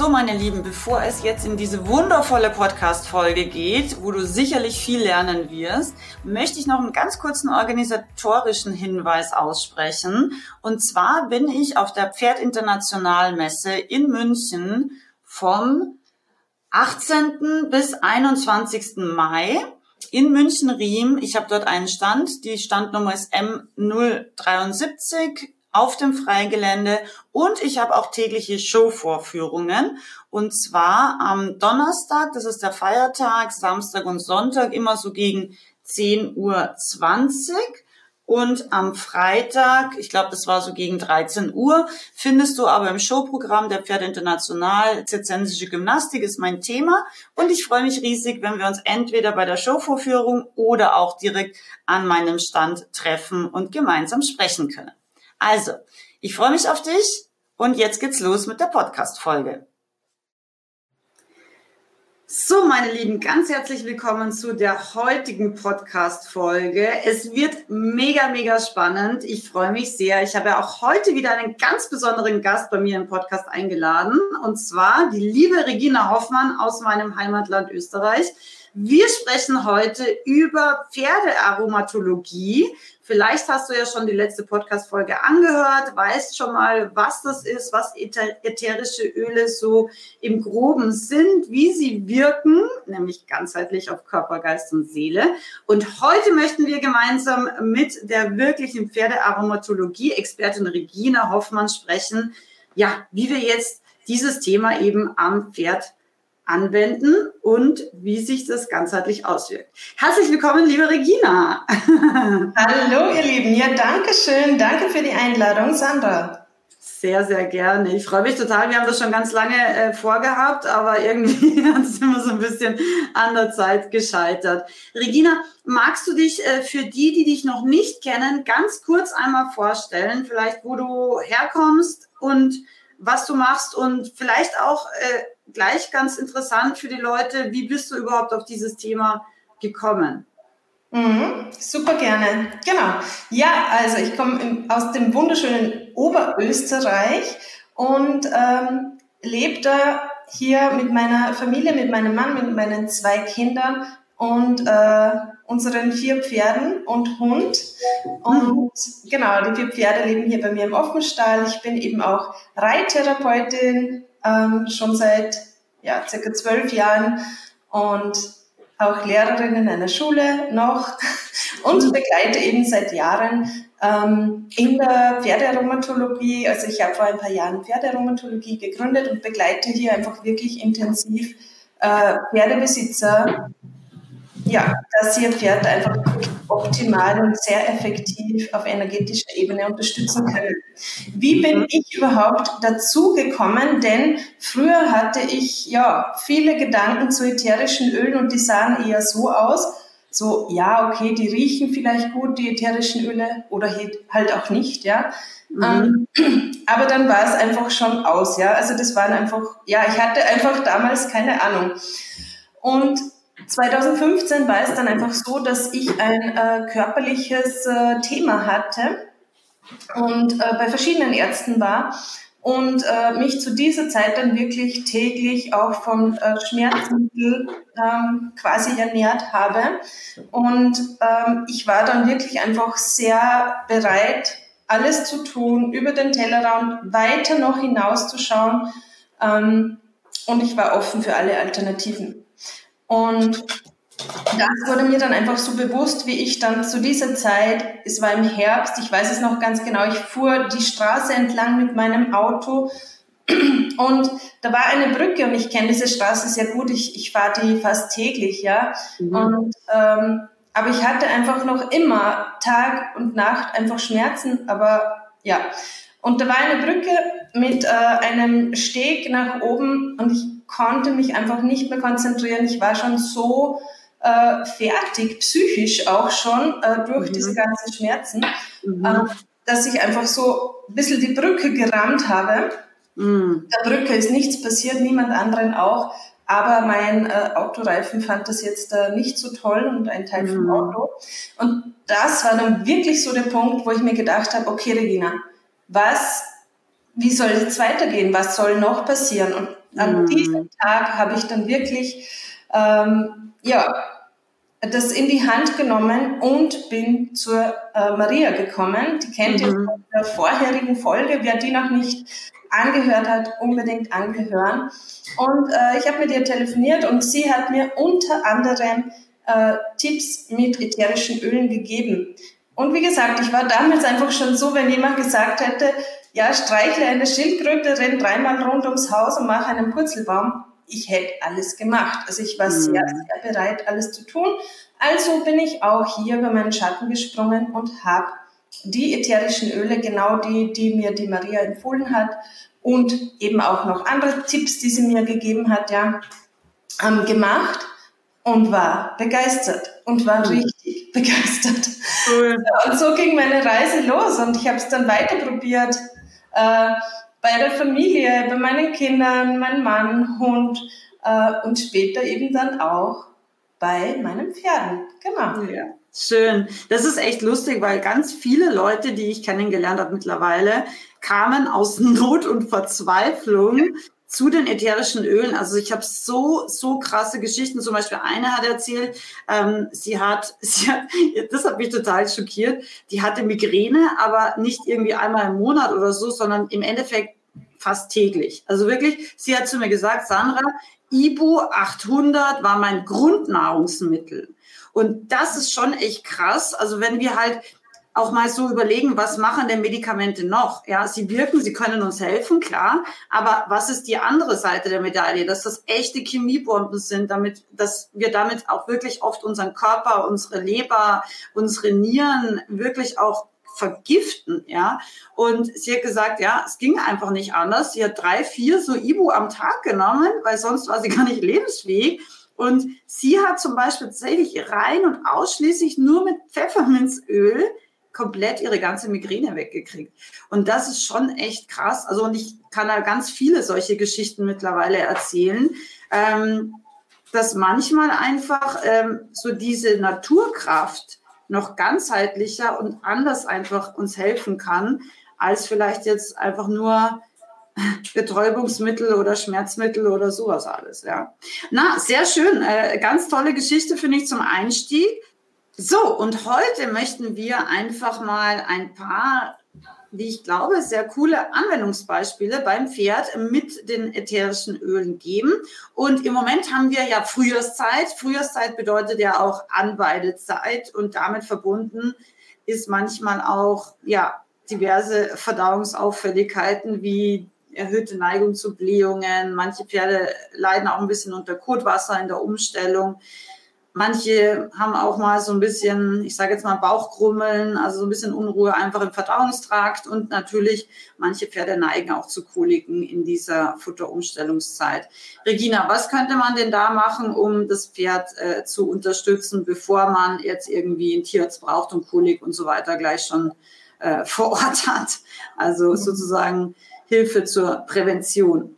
So, meine Lieben, bevor es jetzt in diese wundervolle Podcast-Folge geht, wo du sicherlich viel lernen wirst, möchte ich noch einen ganz kurzen organisatorischen Hinweis aussprechen. Und zwar bin ich auf der Pferdinternationalmesse in München vom 18. bis 21. Mai in München-Riem. Ich habe dort einen Stand. Die Standnummer ist M073 auf dem Freigelände und ich habe auch tägliche Showvorführungen und zwar am Donnerstag, das ist der Feiertag, Samstag und Sonntag immer so gegen 10.20 Uhr und am Freitag, ich glaube, das war so gegen 13 Uhr, findest du aber im Showprogramm der Pferde International Zirzensische Gymnastik ist mein Thema. Und ich freue mich riesig, wenn wir uns entweder bei der Showvorführung oder auch direkt an meinem Stand treffen und gemeinsam sprechen können. Also, ich freue mich auf dich und jetzt geht's los mit der Podcast-Folge. So, meine Lieben, ganz herzlich willkommen zu der heutigen Podcast-Folge. Es wird mega, mega spannend. Ich freue mich sehr. Ich habe ja auch heute wieder einen ganz besonderen Gast bei mir im Podcast eingeladen. Und zwar die liebe Regina Hoffmann aus meinem Heimatland Österreich. Wir sprechen heute über Pferdearomatologie. Vielleicht hast du ja schon die letzte Podcast-Folge angehört, weißt schon mal, was das ist, was ätherische Öle so im Groben sind, wie sie wirken, nämlich ganzheitlich auf Körper, Geist und Seele. Und heute möchten wir gemeinsam mit der wirklichen Pferdearomatologie-Expertin Regina Hoffmann sprechen, ja, wie wir jetzt dieses Thema eben am Pferd anwenden und wie sich das ganzheitlich auswirkt. Herzlich willkommen, liebe Regina. Hallo, ihr Lieben. Ja, danke schön. Danke für die Einladung, Sandra. Sehr, sehr gerne. Ich freue mich total. Wir haben das schon ganz lange äh, vorgehabt, aber irgendwie hat es immer so ein bisschen an der Zeit gescheitert. Regina, magst du dich äh, für die, die dich noch nicht kennen, ganz kurz einmal vorstellen, vielleicht wo du herkommst und was du machst und vielleicht auch äh, gleich ganz interessant für die Leute, wie bist du überhaupt auf dieses Thema gekommen? Mhm, super gerne. Genau. Ja, also ich komme aus dem wunderschönen Oberösterreich und ähm, lebe da hier mit meiner Familie, mit meinem Mann, mit meinen zwei Kindern und äh, unseren vier Pferden und Hund. Und genau, die vier Pferde leben hier bei mir im Offenstall. Ich bin eben auch Reittherapeutin, ähm, schon seit ja, circa zwölf Jahren und auch Lehrerin in einer Schule noch und mhm. begleite eben seit Jahren ähm, in der Pferdearomatologie. Also ich habe vor ein paar Jahren Pferdearomatologie gegründet und begleite hier einfach wirklich intensiv äh, Pferdebesitzer ja, dass ihr Pferd einfach optimal und sehr effektiv auf energetischer Ebene unterstützen können. Wie bin ich überhaupt dazu gekommen? Denn früher hatte ich ja viele Gedanken zu ätherischen Ölen und die sahen eher so aus, so, ja, okay, die riechen vielleicht gut, die ätherischen Öle, oder halt auch nicht, ja. Mhm. Ähm, aber dann war es einfach schon aus, ja. Also das waren einfach, ja, ich hatte einfach damals keine Ahnung. Und 2015 war es dann einfach so, dass ich ein äh, körperliches äh, Thema hatte und äh, bei verschiedenen Ärzten war und äh, mich zu dieser Zeit dann wirklich täglich auch von äh, Schmerzmittel ähm, quasi ernährt habe. Und ähm, ich war dann wirklich einfach sehr bereit, alles zu tun, über den Tellerrand weiter noch hinauszuschauen. Ähm, und ich war offen für alle Alternativen. Und das wurde mir dann einfach so bewusst, wie ich dann zu dieser Zeit, es war im Herbst, ich weiß es noch ganz genau, ich fuhr die Straße entlang mit meinem Auto und da war eine Brücke und ich kenne diese Straße sehr gut, ich, ich fahre die fast täglich, ja. Mhm. Und, ähm, aber ich hatte einfach noch immer Tag und Nacht einfach Schmerzen, aber ja. Und da war eine Brücke mit äh, einem Steg nach oben und ich konnte mich einfach nicht mehr konzentrieren. Ich war schon so äh, fertig, psychisch auch schon, äh, durch mhm. diese ganzen Schmerzen. Mhm. Ähm, dass ich einfach so ein bisschen die Brücke gerammt habe. Mm. Der Brücke ist nichts passiert, niemand anderen auch. Aber mein äh, Autoreifen fand das jetzt äh, nicht so toll und ein Teil vom mm. Auto. Und das war dann wirklich so der Punkt, wo ich mir gedacht habe, okay, Regina, was, wie soll es weitergehen? Was soll noch passieren? Und an mm. diesem Tag habe ich dann wirklich, ähm, ja, das in die Hand genommen und bin zur äh, Maria gekommen. Die kennt mhm. ihr von der vorherigen Folge. Wer die noch nicht angehört hat, unbedingt angehören. Und äh, ich habe mit ihr telefoniert und sie hat mir unter anderem äh, Tipps mit ätherischen Ölen gegeben. Und wie gesagt, ich war damals einfach schon so, wenn jemand gesagt hätte, ja, streichle eine Schildkröte, renn dreimal rund ums Haus und mach einen Purzelbaum. Ich hätte alles gemacht. Also ich war mhm. sehr, sehr bereit, alles zu tun. Also bin ich auch hier über meinen Schatten gesprungen und habe die ätherischen Öle, genau die, die mir die Maria empfohlen hat und eben auch noch andere Tipps, die sie mir gegeben hat, ja, ähm, gemacht und war begeistert und war mhm. richtig begeistert. Cool. Und so ging meine Reise los und ich habe es dann weiter probiert äh, bei der Familie, bei meinen Kindern, mein Mann, Hund äh, und später eben dann auch bei meinen Pferden. Genau. Ja. Schön. Das ist echt lustig, weil ganz viele Leute, die ich kennengelernt habe mittlerweile, kamen aus Not und Verzweiflung zu den ätherischen Ölen. Also ich habe so, so krasse Geschichten. Zum Beispiel eine hat erzählt, ähm, sie hat, sie hat, das hat mich total schockiert, die hatte Migräne, aber nicht irgendwie einmal im Monat oder so, sondern im Endeffekt fast täglich. Also wirklich, sie hat zu mir gesagt, Sandra, Ibu 800 war mein Grundnahrungsmittel. Und das ist schon echt krass. Also wenn wir halt auch mal so überlegen, was machen denn Medikamente noch? Ja, sie wirken, sie können uns helfen, klar. Aber was ist die andere Seite der Medaille? Dass das echte Chemiebomben sind, damit, dass wir damit auch wirklich oft unseren Körper, unsere Leber, unsere Nieren wirklich auch vergiften, ja. Und sie hat gesagt, ja, es ging einfach nicht anders. Sie hat drei, vier so Ibu am Tag genommen, weil sonst war sie gar nicht lebensfähig. Und sie hat zum Beispiel tatsächlich rein und ausschließlich nur mit Pfefferminzöl komplett ihre ganze Migräne weggekriegt. Und das ist schon echt krass. Also, und ich kann da ganz viele solche Geschichten mittlerweile erzählen, ähm, dass manchmal einfach ähm, so diese Naturkraft noch ganzheitlicher und anders einfach uns helfen kann, als vielleicht jetzt einfach nur Betäubungsmittel oder Schmerzmittel oder sowas alles, ja. Na, sehr schön. Äh, ganz tolle Geschichte finde ich zum Einstieg. So, und heute möchten wir einfach mal ein paar, wie ich glaube, sehr coole Anwendungsbeispiele beim Pferd mit den ätherischen Ölen geben. Und im Moment haben wir ja Frühjahrszeit. Frühjahrszeit bedeutet ja auch Anweidezeit und damit verbunden ist manchmal auch, ja, diverse Verdauungsauffälligkeiten wie erhöhte Neigung zu Blähungen. Manche Pferde leiden auch ein bisschen unter Kotwasser in der Umstellung. Manche haben auch mal so ein bisschen, ich sage jetzt mal Bauchgrummeln, also so ein bisschen Unruhe einfach im Verdauungstrakt und natürlich manche Pferde neigen auch zu Koliken in dieser Futterumstellungszeit. Regina, was könnte man denn da machen, um das Pferd äh, zu unterstützen, bevor man jetzt irgendwie einen Tierarzt braucht und Kolik und so weiter gleich schon äh, vor Ort hat? Also sozusagen Hilfe zur Prävention.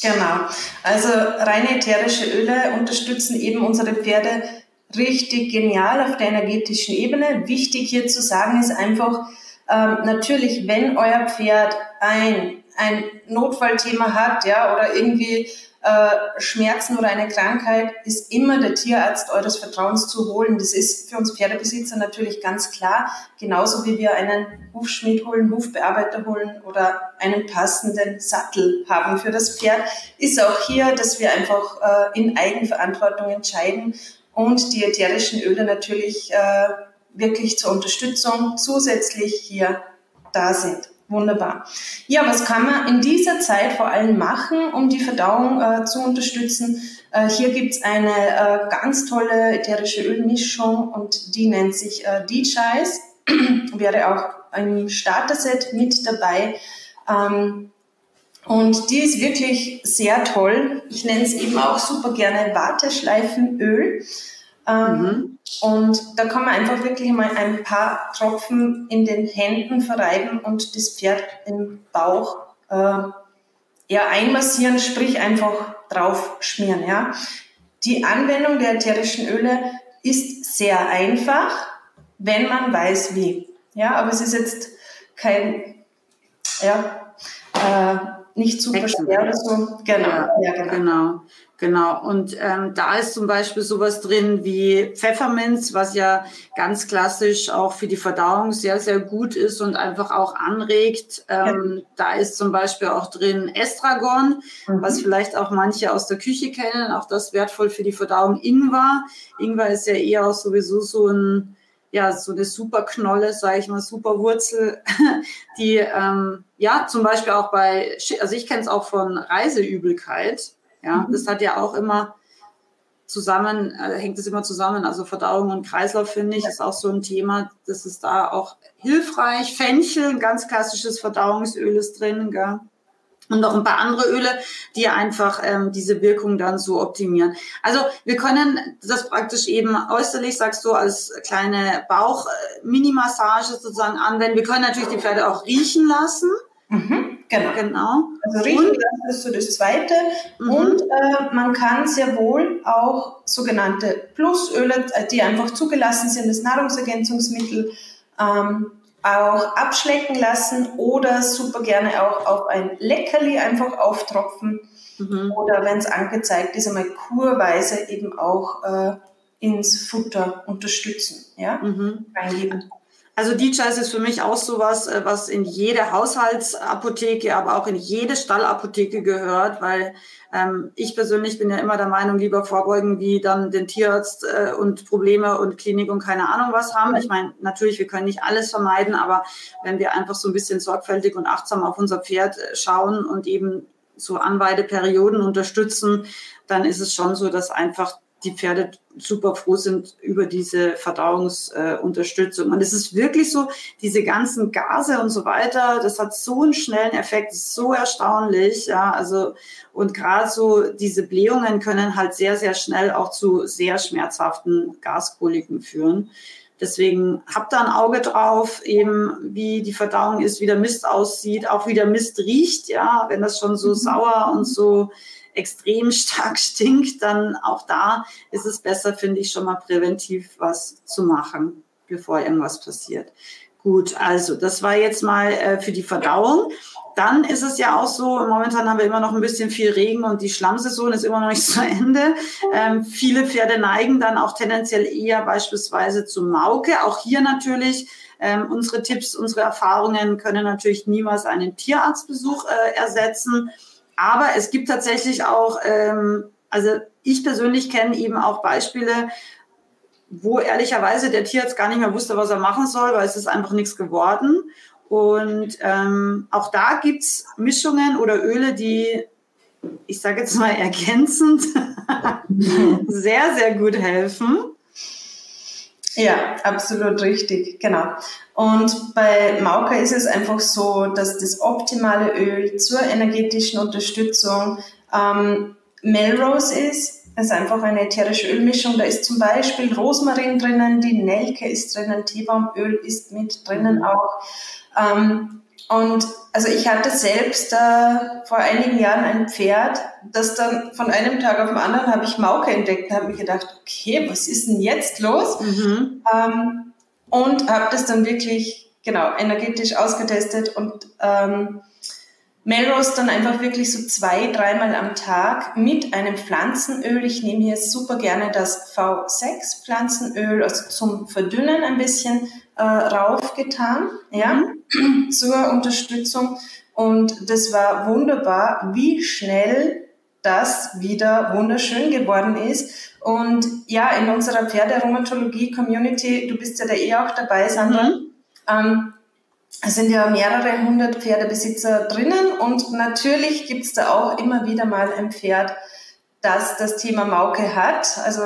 Genau. Also reine ätherische Öle unterstützen eben unsere Pferde richtig genial auf der energetischen Ebene. Wichtig hier zu sagen ist einfach, ähm, natürlich, wenn euer Pferd ein, ein Notfallthema hat, ja, oder irgendwie äh, Schmerzen oder eine Krankheit, ist immer der Tierarzt eures Vertrauens zu holen. Das ist für uns Pferdebesitzer natürlich ganz klar. Genauso wie wir einen Hufschmied holen, Hufbearbeiter holen oder einen passenden Sattel haben für das Pferd, ist auch hier, dass wir einfach äh, in Eigenverantwortung entscheiden und die ätherischen Öle natürlich äh, wirklich zur Unterstützung zusätzlich hier da sind. Wunderbar. Ja, was kann man in dieser Zeit vor allem machen, um die Verdauung äh, zu unterstützen? Äh, hier gibt's eine äh, ganz tolle ätherische Ölmischung und die nennt sich äh, DJs. Wäre auch ein Starter-Set mit dabei. Ähm, und die ist wirklich sehr toll. Ich nenne es eben auch super gerne Warteschleifenöl. Ähm, mhm. Und da kann man einfach wirklich mal ein paar Tropfen in den Händen verreiben und das Pferd im Bauch äh, ja, einmassieren, sprich einfach drauf schmieren. Ja. Die Anwendung der ätherischen Öle ist sehr einfach, wenn man weiß wie. Ja, aber es ist jetzt kein, ja, äh, nicht schwer oder so. Genau, ja, ja genau. genau. Genau, und ähm, da ist zum Beispiel sowas drin wie Pfefferminz, was ja ganz klassisch auch für die Verdauung sehr, sehr gut ist und einfach auch anregt. Ähm, ja. Da ist zum Beispiel auch drin Estragon, mhm. was vielleicht auch manche aus der Küche kennen, auch das wertvoll für die Verdauung. Ingwer, Ingwer ist ja eher auch sowieso so ein ja, so eine super Knolle, sage ich mal, super Wurzel, die ähm, ja zum Beispiel auch bei, also ich kenne es auch von Reiseübelkeit, ja, mhm. das hat ja auch immer zusammen, äh, hängt es immer zusammen. Also Verdauung und Kreislauf, finde ich, ist auch so ein Thema. Das ist da auch hilfreich. Fenchel, ein ganz klassisches Verdauungsöl ist drin, gell? Und noch ein paar andere Öle, die einfach ähm, diese Wirkung dann so optimieren. Also wir können das praktisch eben äußerlich, sagst du, als kleine Bauch-Mini-Massage sozusagen anwenden. Wir können natürlich die Pferde auch riechen lassen. Mhm, genau. genau. Also riechen und, das ist so das Zweite. Mhm. Und äh, man kann sehr wohl auch sogenannte Plusöle, äh, die einfach zugelassen sind, das Nahrungsergänzungsmittel, ähm, auch abschlecken lassen oder super gerne auch auf ein Leckerli einfach auftropfen. Mhm. Oder wenn es angezeigt ist, einmal kurweise eben auch äh, ins Futter unterstützen, ja, mhm. reingeben. Also DJs ist für mich auch sowas, äh, was in jede Haushaltsapotheke, aber auch in jede Stallapotheke gehört, weil ähm, ich persönlich bin ja immer der Meinung, lieber vorbeugen, wie dann den Tierarzt äh, und Probleme und Klinik und keine Ahnung was haben. Ich meine, natürlich, wir können nicht alles vermeiden, aber wenn wir einfach so ein bisschen sorgfältig und achtsam auf unser Pferd äh, schauen und eben so Anweideperioden unterstützen, dann ist es schon so, dass einfach die Pferde super froh sind über diese Verdauungsunterstützung. Äh, und es ist wirklich so, diese ganzen Gase und so weiter, das hat so einen schnellen Effekt, ist so erstaunlich. Ja, also, und gerade so diese Blähungen können halt sehr, sehr schnell auch zu sehr schmerzhaften Gaskoliken führen. Deswegen habt da ein Auge drauf, eben wie die Verdauung ist, wie der Mist aussieht, auch wie der Mist riecht, ja, wenn das schon so mhm. sauer und so extrem stark stinkt, dann auch da ist es besser, finde ich, schon mal präventiv was zu machen, bevor irgendwas passiert. Gut, also das war jetzt mal äh, für die Verdauung. Dann ist es ja auch so, momentan haben wir immer noch ein bisschen viel Regen und die Schlammsaison ist immer noch nicht zu Ende. Ähm, viele Pferde neigen dann auch tendenziell eher beispielsweise zu Mauke. Auch hier natürlich ähm, unsere Tipps, unsere Erfahrungen können natürlich niemals einen Tierarztbesuch äh, ersetzen. Aber es gibt tatsächlich auch, ähm, also ich persönlich kenne eben auch Beispiele, wo ehrlicherweise der Tierarzt gar nicht mehr wusste, was er machen soll, weil es ist einfach nichts geworden. Und ähm, auch da gibt es Mischungen oder Öle, die, ich sage jetzt mal ergänzend, sehr, sehr gut helfen. Ja, absolut richtig, genau. Und bei Mauka ist es einfach so, dass das optimale Öl zur energetischen Unterstützung ähm, Melrose ist. Es ist einfach eine ätherische Ölmischung. Da ist zum Beispiel Rosmarin drinnen, die Nelke ist drinnen, Teebaumöl ist mit drinnen auch. Ähm, und also ich hatte selbst äh, vor einigen Jahren ein Pferd, das dann von einem Tag auf den anderen habe ich Mauke entdeckt und habe mir gedacht, okay, was ist denn jetzt los? Mhm. Ähm, und habe das dann wirklich genau energetisch ausgetestet und ähm, Melrose dann einfach wirklich so zwei, dreimal am Tag mit einem Pflanzenöl. Ich nehme hier super gerne das V6 Pflanzenöl, also zum Verdünnen ein bisschen äh, raufgetan, ja, mhm. zur Unterstützung. Und das war wunderbar, wie schnell das wieder wunderschön geworden ist. Und ja, in unserer Pferderheumatologie-Community, du bist ja da eh auch dabei, Sandra, mhm. ähm, es sind ja mehrere hundert Pferdebesitzer drinnen und natürlich gibt's da auch immer wieder mal ein Pferd, das das Thema Mauke hat. Also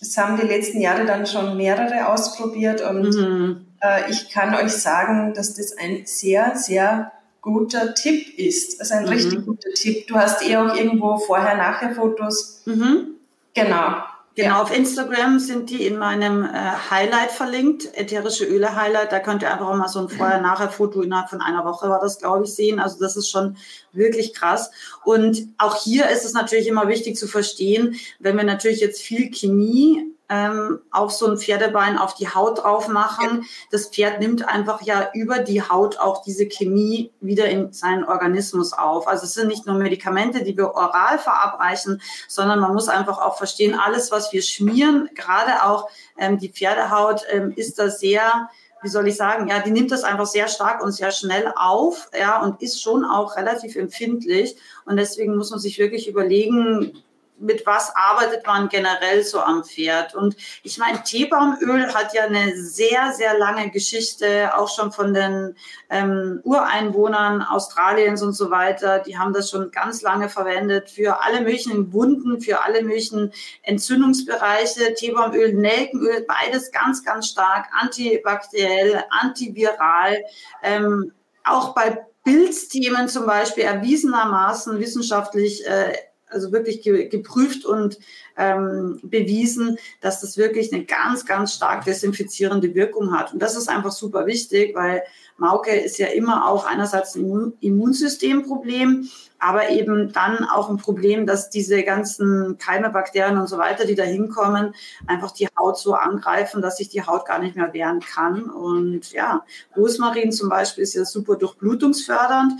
es haben die letzten Jahre dann schon mehrere ausprobiert und mhm. äh, ich kann euch sagen, dass das ein sehr, sehr guter Tipp ist. Also ein mhm. richtig guter Tipp. Du hast eh auch irgendwo vorher-nachher Fotos. Mhm. Genau. Genau, auf Instagram sind die in meinem äh, Highlight verlinkt, ätherische Öle Highlight. Da könnt ihr einfach mal so ein Vorher-Nachher-Foto innerhalb von einer Woche war das, glaube ich, sehen. Also das ist schon wirklich krass. Und auch hier ist es natürlich immer wichtig zu verstehen, wenn wir natürlich jetzt viel Chemie ähm, auf so ein Pferdebein auf die Haut drauf machen. Das Pferd nimmt einfach ja über die Haut auch diese Chemie wieder in seinen Organismus auf. Also es sind nicht nur Medikamente, die wir oral verabreichen, sondern man muss einfach auch verstehen, alles, was wir schmieren, gerade auch ähm, die Pferdehaut, ähm, ist da sehr wie soll ich sagen, ja, die nimmt das einfach sehr stark und sehr schnell auf, ja, und ist schon auch relativ empfindlich. Und deswegen muss man sich wirklich überlegen, mit was arbeitet man generell so am Pferd? Und ich meine, Teebaumöl hat ja eine sehr, sehr lange Geschichte, auch schon von den ähm, Ureinwohnern Australiens und so weiter. Die haben das schon ganz lange verwendet für alle möglichen Wunden, für alle möglichen Entzündungsbereiche. Teebaumöl, Nelkenöl, beides ganz, ganz stark antibakteriell, antiviral. Ähm, auch bei Pilzthemen zum Beispiel erwiesenermaßen wissenschaftlich äh, also wirklich ge geprüft und ähm, bewiesen, dass das wirklich eine ganz, ganz stark desinfizierende Wirkung hat. Und das ist einfach super wichtig, weil Mauke ist ja immer auch einerseits ein Immunsystemproblem, aber eben dann auch ein Problem, dass diese ganzen Keime, Bakterien und so weiter, die da hinkommen, einfach die Haut so angreifen, dass sich die Haut gar nicht mehr wehren kann. Und ja, Rosmarin zum Beispiel ist ja super durchblutungsfördernd.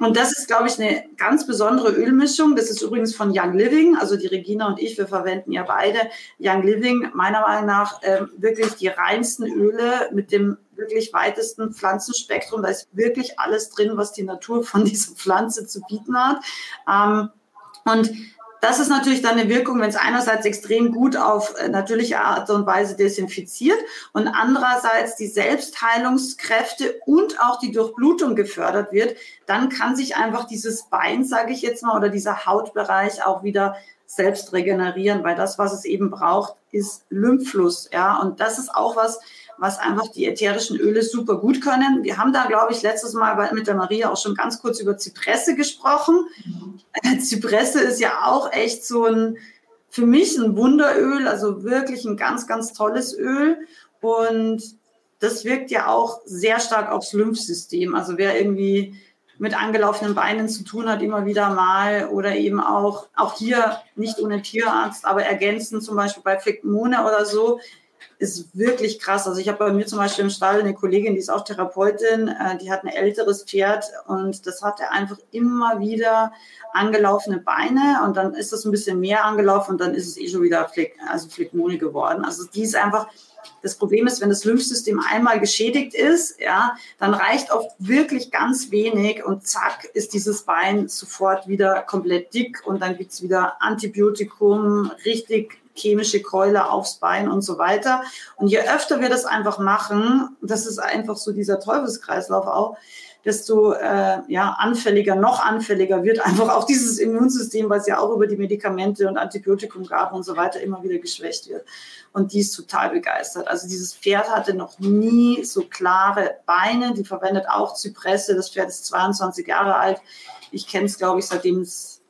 Und das ist, glaube ich, eine ganz besondere Ölmischung. Das ist übrigens von Young Living. Also die Regina und ich, wir verwenden ja beide Young Living. Meiner Meinung nach äh, wirklich die reinsten Öle mit dem wirklich weitesten Pflanzenspektrum. Da ist wirklich alles drin, was die Natur von dieser Pflanze zu bieten hat. Ähm, und das ist natürlich dann eine Wirkung, wenn es einerseits extrem gut auf äh, natürliche Art und Weise desinfiziert und andererseits die Selbstheilungskräfte und auch die Durchblutung gefördert wird, dann kann sich einfach dieses Bein, sage ich jetzt mal, oder dieser Hautbereich auch wieder selbst regenerieren, weil das, was es eben braucht, ist Lymphfluss, ja, und das ist auch was, was einfach die ätherischen Öle super gut können. Wir haben da, glaube ich, letztes Mal mit der Maria auch schon ganz kurz über Zypresse gesprochen. Mhm. Zypresse ist ja auch echt so ein, für mich ein Wunderöl, also wirklich ein ganz, ganz tolles Öl. Und das wirkt ja auch sehr stark aufs Lymphsystem. Also wer irgendwie mit angelaufenen Beinen zu tun hat, immer wieder mal oder eben auch, auch hier nicht ohne Tierarzt, aber ergänzen zum Beispiel bei Phlegmone oder so, ist wirklich krass. Also ich habe bei mir zum Beispiel im Stall eine Kollegin, die ist auch Therapeutin, äh, die hat ein älteres Pferd und das hat er einfach immer wieder angelaufene Beine und dann ist das ein bisschen mehr angelaufen und dann ist es eh schon wieder Fleck, also Phlegmone geworden. Also die ist einfach, das Problem ist, wenn das Lymphsystem einmal geschädigt ist, ja, dann reicht oft wirklich ganz wenig und zack ist dieses Bein sofort wieder komplett dick und dann gibt's wieder Antibiotikum, richtig chemische Keule aufs Bein und so weiter. Und je öfter wir das einfach machen, das ist einfach so dieser Teufelskreislauf auch, desto äh, ja, anfälliger, noch anfälliger wird einfach auch dieses Immunsystem, was ja auch über die Medikamente und Antibiotikum gab und so weiter immer wieder geschwächt wird. Und die ist total begeistert. Also dieses Pferd hatte noch nie so klare Beine. Die verwendet auch Zypresse. Das Pferd ist 22 Jahre alt. Ich kenne es, glaube ich, seitdem es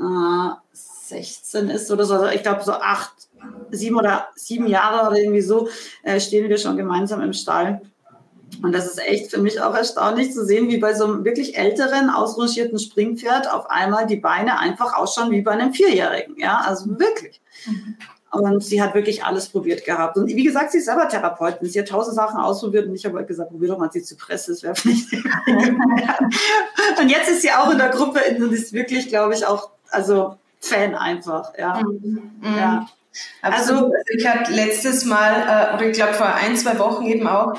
äh, 16 ist oder so, also ich glaube so acht, sieben oder sieben Jahre oder irgendwie so, äh, stehen wir schon gemeinsam im Stall. Und das ist echt für mich auch erstaunlich zu sehen, wie bei so einem wirklich älteren, ausrangierten Springpferd auf einmal die Beine einfach ausschauen wie bei einem Vierjährigen. Ja, also wirklich. Mhm. Und sie hat wirklich alles probiert gehabt. Und wie gesagt, sie ist selber Therapeutin. Sie hat tausend Sachen ausprobiert und ich habe halt gesagt, probier doch mal die Zypresse, das wäre vielleicht. und jetzt ist sie auch in der Gruppe und ist wirklich, glaube ich, auch, also Fan einfach, ja. Mhm. ja. Also ich hatte letztes Mal, äh, oder ich glaube vor ein, zwei Wochen eben auch,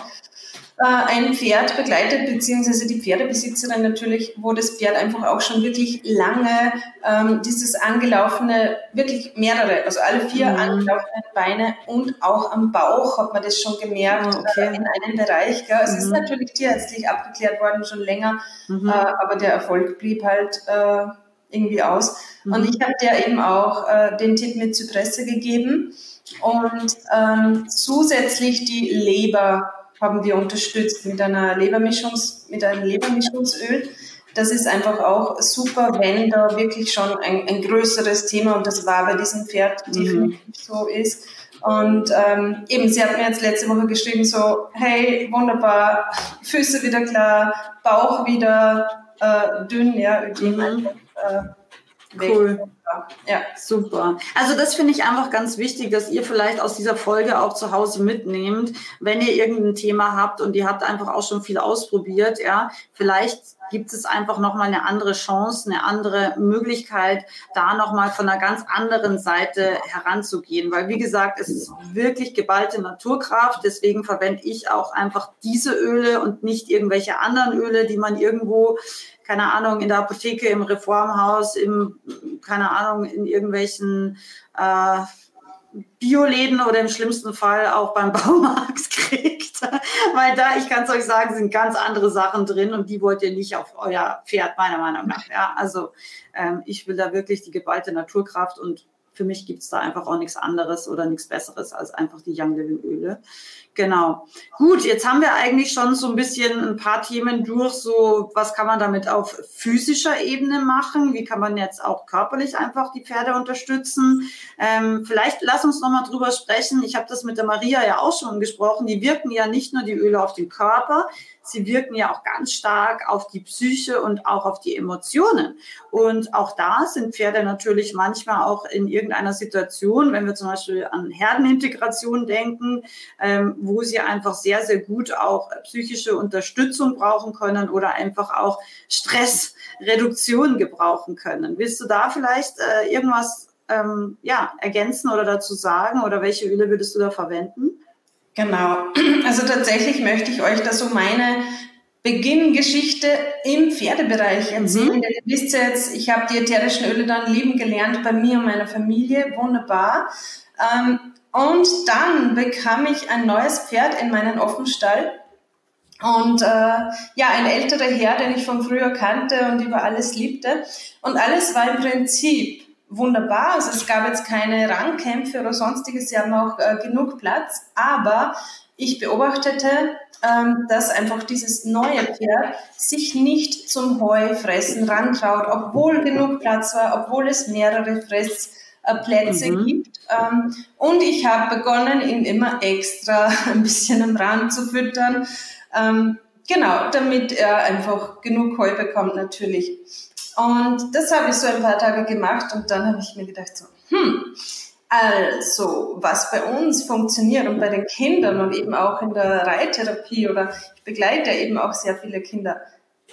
ein Pferd begleitet, beziehungsweise die Pferdebesitzerin natürlich, wo das Pferd einfach auch schon wirklich lange ähm, dieses angelaufene, wirklich mehrere, also alle vier mhm. angelaufenen Beine und auch am Bauch hat man das schon gemerkt ah, okay. äh, in einem Bereich. Gell? Es mhm. ist natürlich tierärztlich abgeklärt worden schon länger, mhm. äh, aber der Erfolg blieb halt äh, irgendwie aus. Mhm. Und ich habe dir eben auch äh, den Tipp mit Zypresse gegeben. Und ähm, zusätzlich die Leber haben wir unterstützt mit einer Lebermischungs, mit einem Lebermischungsöl. das ist einfach auch super, wenn da wirklich schon ein, ein größeres Thema, und das war bei diesem Pferd mhm. definitiv so ist. Und ähm, eben, sie hat mir jetzt letzte Woche geschrieben, so, hey, wunderbar, Füße wieder klar, Bauch wieder äh, dünn, ja, Ödem mhm. einfach äh, Cool. Ja, super. Also das finde ich einfach ganz wichtig, dass ihr vielleicht aus dieser Folge auch zu Hause mitnehmt, wenn ihr irgendein Thema habt und ihr habt einfach auch schon viel ausprobiert, ja, vielleicht gibt es einfach nochmal eine andere Chance, eine andere Möglichkeit, da nochmal von einer ganz anderen Seite heranzugehen. Weil, wie gesagt, es ist wirklich geballte Naturkraft. Deswegen verwende ich auch einfach diese Öle und nicht irgendwelche anderen Öle, die man irgendwo keine Ahnung, in der Apotheke, im Reformhaus, im, keine Ahnung, in irgendwelchen äh, Bioläden oder im schlimmsten Fall auch beim Baumarkt kriegt. Weil da, ich kann es euch sagen, sind ganz andere Sachen drin und die wollt ihr nicht auf euer Pferd, meiner Meinung nach. Ja, also ähm, ich will da wirklich die geballte Naturkraft und für mich gibt es da einfach auch nichts anderes oder nichts Besseres als einfach die Young Living Öle. Genau. Gut, jetzt haben wir eigentlich schon so ein bisschen ein paar Themen durch, so was kann man damit auf physischer Ebene machen, wie kann man jetzt auch körperlich einfach die Pferde unterstützen. Ähm, vielleicht lass uns nochmal drüber sprechen. Ich habe das mit der Maria ja auch schon gesprochen. Die wirken ja nicht nur die Öle auf den Körper, sie wirken ja auch ganz stark auf die Psyche und auch auf die Emotionen. Und auch da sind Pferde natürlich manchmal auch in irgendeiner Situation, wenn wir zum Beispiel an Herdenintegration denken, ähm, wo sie einfach sehr, sehr gut auch psychische Unterstützung brauchen können oder einfach auch Stressreduktion gebrauchen können. Willst du da vielleicht äh, irgendwas ähm, ja, ergänzen oder dazu sagen oder welche Öle würdest du da verwenden? Genau. Also tatsächlich möchte ich euch da so meine Beginngeschichte im Pferdebereich erzählen. Mhm. Ihr wisst jetzt, ich habe die ätherischen Öle dann lieben gelernt bei mir und meiner Familie. Wunderbar. Ähm, und dann bekam ich ein neues Pferd in meinen Offenstall. Und äh, ja, ein älterer Herr, den ich von früher kannte und über alles liebte. Und alles war im Prinzip wunderbar. Also es gab jetzt keine Rangkämpfe oder sonstiges, sie haben auch äh, genug Platz, aber ich beobachtete, ähm, dass einfach dieses neue Pferd sich nicht zum Heufressen rantraut, obwohl genug Platz war, obwohl es mehrere Fressplätze mhm. gibt. Ähm, und ich habe begonnen, ihn immer extra ein bisschen am Rand zu füttern. Ähm, genau, damit er einfach genug Heu bekommt natürlich. Und das habe ich so ein paar Tage gemacht und dann habe ich mir gedacht so, hm, also was bei uns funktioniert und bei den Kindern und eben auch in der Reittherapie oder ich begleite eben auch sehr viele Kinder,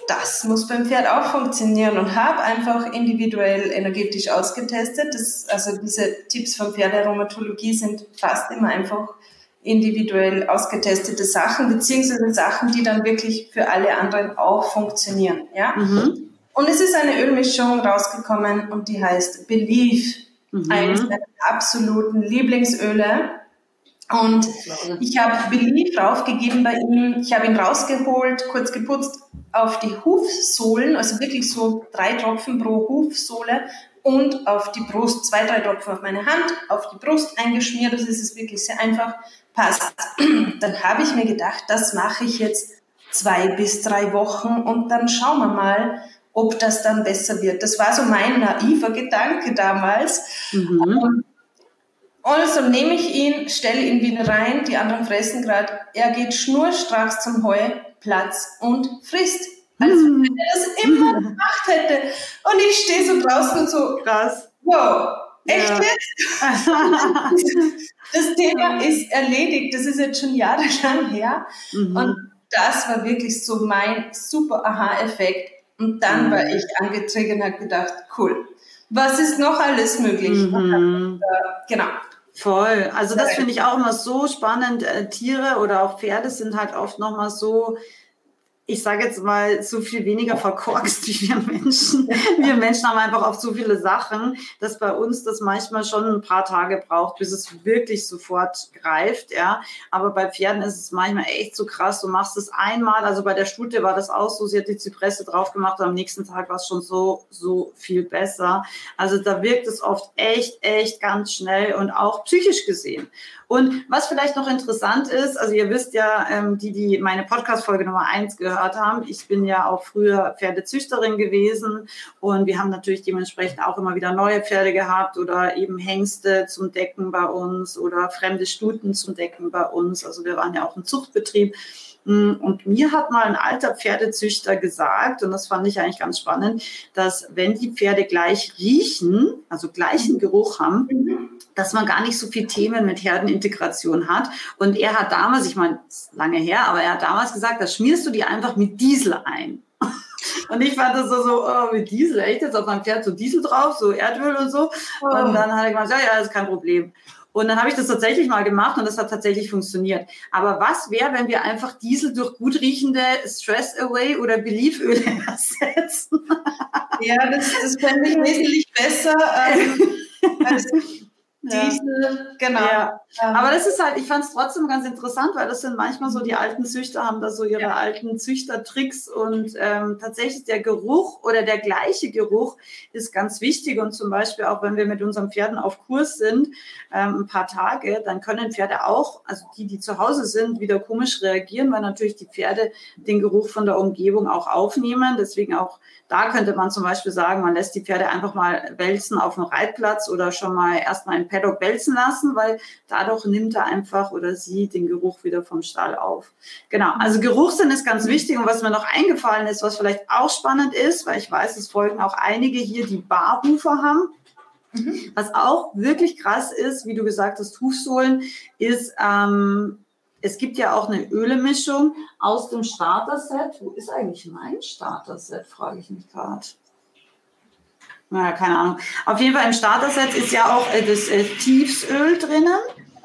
das muss beim Pferd auch funktionieren und habe einfach individuell energetisch ausgetestet. Das, also diese Tipps von Pferdearomatologie sind fast immer einfach individuell ausgetestete Sachen, beziehungsweise Sachen, die dann wirklich für alle anderen auch funktionieren. Ja? Mhm. Und es ist eine Ölmischung rausgekommen und die heißt Belief. Mhm. Eines meiner absoluten Lieblingsöle. Und ich habe Belief draufgegeben bei ihm. Ich habe ihn rausgeholt, kurz geputzt auf die Hufsohlen, also wirklich so drei Tropfen pro Hufsohle und auf die Brust, zwei, drei Tropfen auf meine Hand, auf die Brust eingeschmiert. Das ist es wirklich sehr einfach. Passt. Dann habe ich mir gedacht, das mache ich jetzt zwei bis drei Wochen und dann schauen wir mal, ob das dann besser wird. Das war so mein naiver Gedanke damals. Mhm. Also nehme ich ihn, stelle ihn wieder rein, die anderen fressen gerade. Er geht schnurstracks zum Heuplatz und frisst. Als mhm. wenn er das immer gemacht hätte. Und ich stehe so draußen und so, krass. Wow, echt ja. jetzt? das Thema ist erledigt. Das ist jetzt schon jahrelang her. Mhm. Und das war wirklich so mein super Aha-Effekt und dann mhm. war ich angetriggert und habe gedacht, cool, was ist noch alles möglich? Mhm. Äh, genau. Voll. Also das finde ich auch immer so spannend. Äh, Tiere oder auch Pferde sind halt oft nochmal so ich sage jetzt mal, so viel weniger verkorkst wie wir Menschen. Wir Menschen haben einfach auch so viele Sachen, dass bei uns das manchmal schon ein paar Tage braucht, bis es wirklich sofort greift, ja. Aber bei Pferden ist es manchmal echt so krass. Du machst es einmal, also bei der Stute war das auch so, sie hat die Zypresse drauf gemacht am nächsten Tag war es schon so, so viel besser. Also da wirkt es oft echt, echt ganz schnell und auch psychisch gesehen. Und was vielleicht noch interessant ist, also ihr wisst ja, ähm, die, die meine Podcast-Folge Nummer eins gehört haben. Ich bin ja auch früher Pferdezüchterin gewesen und wir haben natürlich dementsprechend auch immer wieder neue Pferde gehabt oder eben Hengste zum Decken bei uns oder fremde Stuten zum Decken bei uns. Also wir waren ja auch ein Zuchtbetrieb. Mm, und mir hat mal ein alter Pferdezüchter gesagt, und das fand ich eigentlich ganz spannend, dass wenn die Pferde gleich riechen, also gleichen Geruch haben, dass man gar nicht so viel Themen mit Herdenintegration hat. Und er hat damals, ich meine, lange her, aber er hat damals gesagt, da schmierst du die einfach mit Diesel ein. Und ich fand das so, so oh, mit Diesel, echt jetzt auf meinem Pferd so Diesel drauf, so Erdöl und so. Oh. Und dann hat er gesagt, ja, ja, das ist kein Problem. Und dann habe ich das tatsächlich mal gemacht und das hat tatsächlich funktioniert. Aber was wäre, wenn wir einfach Diesel durch gut riechende Stress Away oder Belief Öle ersetzen? Ja, das, das fände ich wesentlich besser. Ähm, diese, genau. Ja. Aber das ist halt, ich fand es trotzdem ganz interessant, weil das sind manchmal so, die alten Züchter haben da so ihre ja. alten Züchtertricks und ähm, tatsächlich der Geruch oder der gleiche Geruch ist ganz wichtig und zum Beispiel auch, wenn wir mit unseren Pferden auf Kurs sind, ähm, ein paar Tage, dann können Pferde auch, also die, die zu Hause sind, wieder komisch reagieren, weil natürlich die Pferde den Geruch von der Umgebung auch aufnehmen. Deswegen auch da könnte man zum Beispiel sagen, man lässt die Pferde einfach mal wälzen auf dem Reitplatz oder schon mal erstmal im Paddock wälzen lassen, weil dadurch nimmt er einfach oder sie den Geruch wieder vom Stall auf. Genau, also Geruchssinn ist ganz wichtig und was mir noch eingefallen ist, was vielleicht auch spannend ist, weil ich weiß, es folgen auch einige hier, die Barhufer haben. Mhm. Was auch wirklich krass ist, wie du gesagt hast, Hufsohlen, ist, ähm, es gibt ja auch eine Ölemischung aus dem Starter-Set. Wo ist eigentlich mein Starter-Set, frage ich mich gerade. Naja, keine Ahnung. Auf jeden Fall im Starter-Set ist ja auch äh, das äh, Tiefsöl drinnen.